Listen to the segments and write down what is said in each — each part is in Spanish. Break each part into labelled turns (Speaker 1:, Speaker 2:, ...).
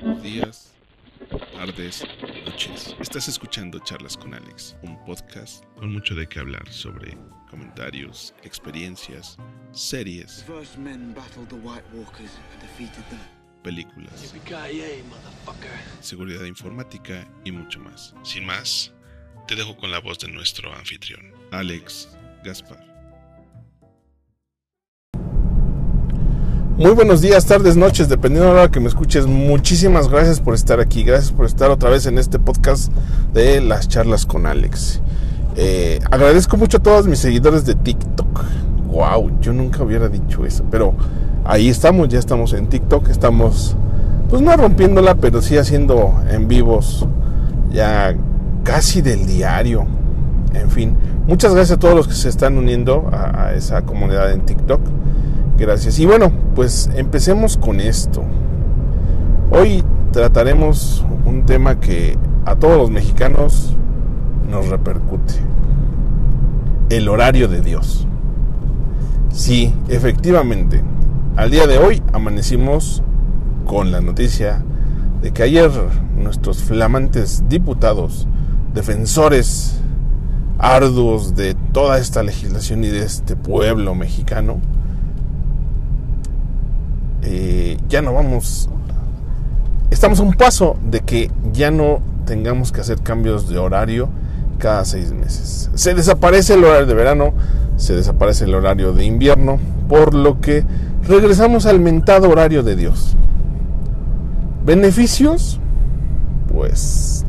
Speaker 1: días, tardes, noches. Estás escuchando Charlas con Alex, un podcast con mucho de qué hablar sobre comentarios, experiencias, series, películas, seguridad informática y mucho más. Sin más, te dejo con la voz de nuestro anfitrión, Alex Gaspar.
Speaker 2: Muy buenos días, tardes, noches, dependiendo de la hora que me escuches. Muchísimas gracias por estar aquí. Gracias por estar otra vez en este podcast de las charlas con Alex. Eh, agradezco mucho a todos mis seguidores de TikTok. Wow, yo nunca hubiera dicho eso. Pero ahí estamos, ya estamos en TikTok. Estamos, pues no rompiéndola, pero sí haciendo en vivos ya casi del diario. En fin, muchas gracias a todos los que se están uniendo a, a esa comunidad en TikTok. Gracias. Y bueno, pues empecemos con esto. Hoy trataremos un tema que a todos los mexicanos nos repercute. El horario de Dios. Sí, efectivamente. Al día de hoy amanecimos con la noticia de que ayer nuestros flamantes diputados, defensores arduos de toda esta legislación y de este pueblo mexicano, eh, ya no vamos, estamos a un paso de que ya no tengamos que hacer cambios de horario cada seis meses. Se desaparece el horario de verano, se desaparece el horario de invierno, por lo que regresamos al mentado horario de Dios. ¿Beneficios? Pues...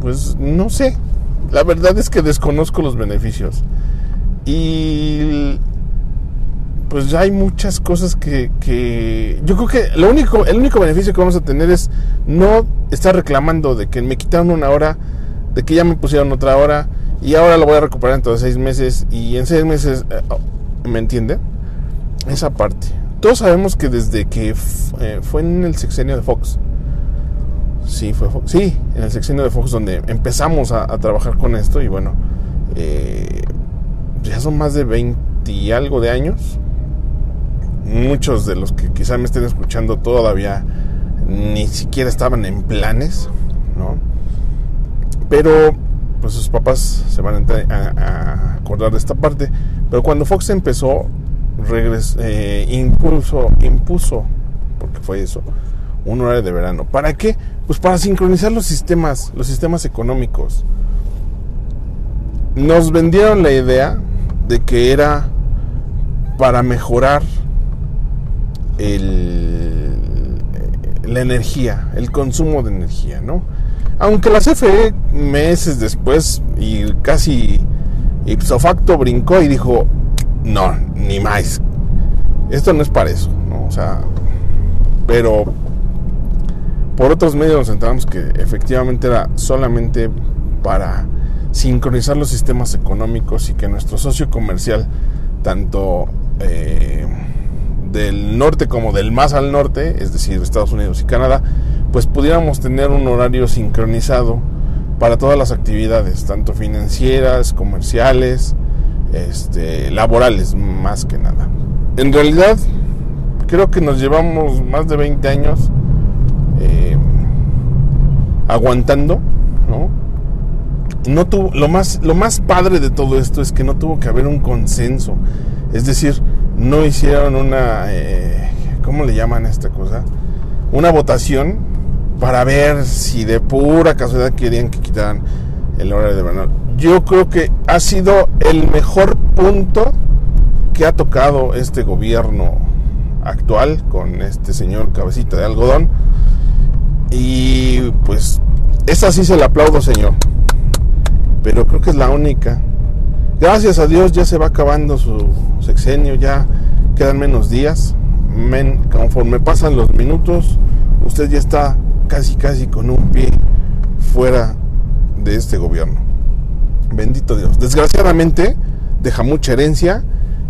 Speaker 2: Pues no sé. La verdad es que desconozco los beneficios. Y pues ya hay muchas cosas que, que, yo creo que lo único el único beneficio que vamos a tener es no estar reclamando de que me quitaron una hora de que ya me pusieron otra hora y ahora lo voy a recuperar dentro de seis meses y en seis meses eh, oh, me entiende esa parte. Todos sabemos que desde que eh, fue en el sexenio de Fox sí fue sí en el sexenio de Fox donde empezamos a, a trabajar con esto y bueno eh, ya son más de 20 y algo de años muchos de los que quizá me estén escuchando todavía ni siquiera estaban en planes, ¿no? Pero pues sus papás se van a, acordar de esta parte. Pero cuando Fox empezó, regres, eh, impuso, porque fue eso, un horario de verano. ¿Para qué? Pues para sincronizar los sistemas, los sistemas económicos. Nos vendieron la idea de que era para mejorar el, la energía, el consumo de energía, ¿no? Aunque la CFE meses después y casi ipso facto brincó y dijo, no, ni más, esto no es para eso, ¿no? O sea, pero por otros medios nos enteramos que efectivamente era solamente para sincronizar los sistemas económicos y que nuestro socio comercial, tanto eh, del norte como del más al norte, es decir, Estados Unidos y Canadá, pues pudiéramos tener un horario sincronizado para todas las actividades, tanto financieras, comerciales, este, laborales, más que nada. En realidad, creo que nos llevamos más de 20 años eh, aguantando, ¿no? No tuvo, lo más, lo más padre de todo esto es que no tuvo que haber un consenso. Es decir, no hicieron una, eh, ¿cómo le llaman esta cosa? Una votación para ver si de pura casualidad querían que quitaran el horario de verano. Yo creo que ha sido el mejor punto que ha tocado este gobierno actual con este señor cabecita de algodón. Y pues, esa sí se la aplaudo, señor. Pero creo que es la única. Gracias a Dios ya se va acabando su sexenio, ya quedan menos días. Men- conforme pasan los minutos, usted ya está casi casi con un pie fuera de este gobierno. Bendito Dios. Desgraciadamente deja mucha herencia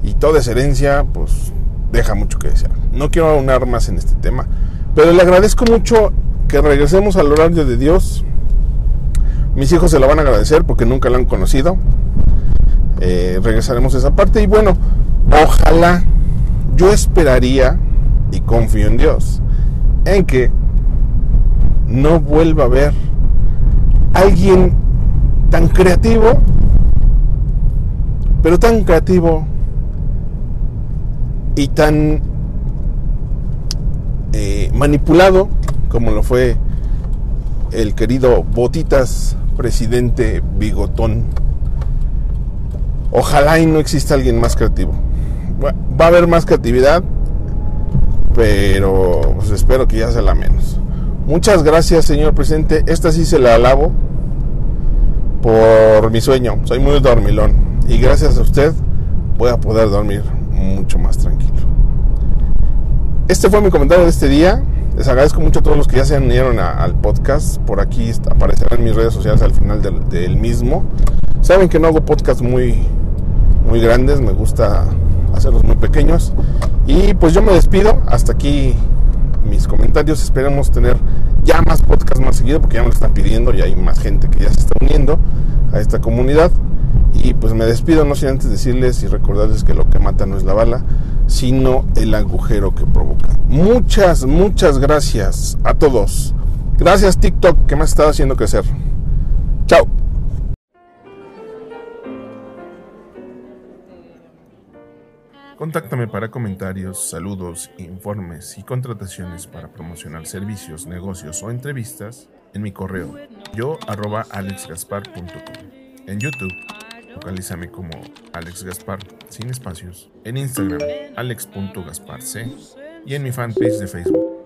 Speaker 2: y toda esa herencia pues deja mucho que desear. No quiero aunar más en este tema, pero le agradezco mucho que regresemos al horario de Dios. Mis hijos se lo van a agradecer porque nunca lo han conocido. Eh, regresaremos a esa parte y bueno, ojalá yo esperaría y confío en Dios en que no vuelva a ver alguien tan creativo, pero tan creativo y tan eh, manipulado como lo fue el querido Botitas, presidente bigotón. Ojalá y no exista alguien más creativo. Va a haber más creatividad, pero pues, espero que ya sea la menos. Muchas gracias, señor presidente. Esta sí se la alabo por mi sueño. Soy muy dormilón. Y gracias a usted voy a poder dormir mucho más tranquilo. Este fue mi comentario de este día. Les agradezco mucho a todos los que ya se unieron al podcast. Por aquí aparecerán mis redes sociales al final del, mismo. Saben que no hago podcasts muy, muy grandes. Me gusta hacerlos muy pequeños. Y pues yo me despido. Hasta aquí mis comentarios. Esperemos tener ya más podcasts más seguido porque ya me lo están pidiendo y hay más gente que ya se está uniendo a esta comunidad. Y pues me despido, no sin antes decirles y recordarles que lo que mata no es la bala, sino el agujero que provoca. Muchas, muchas gracias a todos. Gracias TikTok que me ha estado haciendo crecer. Chao. Contáctame para comentarios, saludos, informes y contrataciones para promocionar servicios, negocios o entrevistas en mi correo yo arroba alexgaspar.com. En YouTube Localízame como Alex Gaspar, sin espacios. En Instagram, alex.gasparc. Y en mi fanpage de Facebook,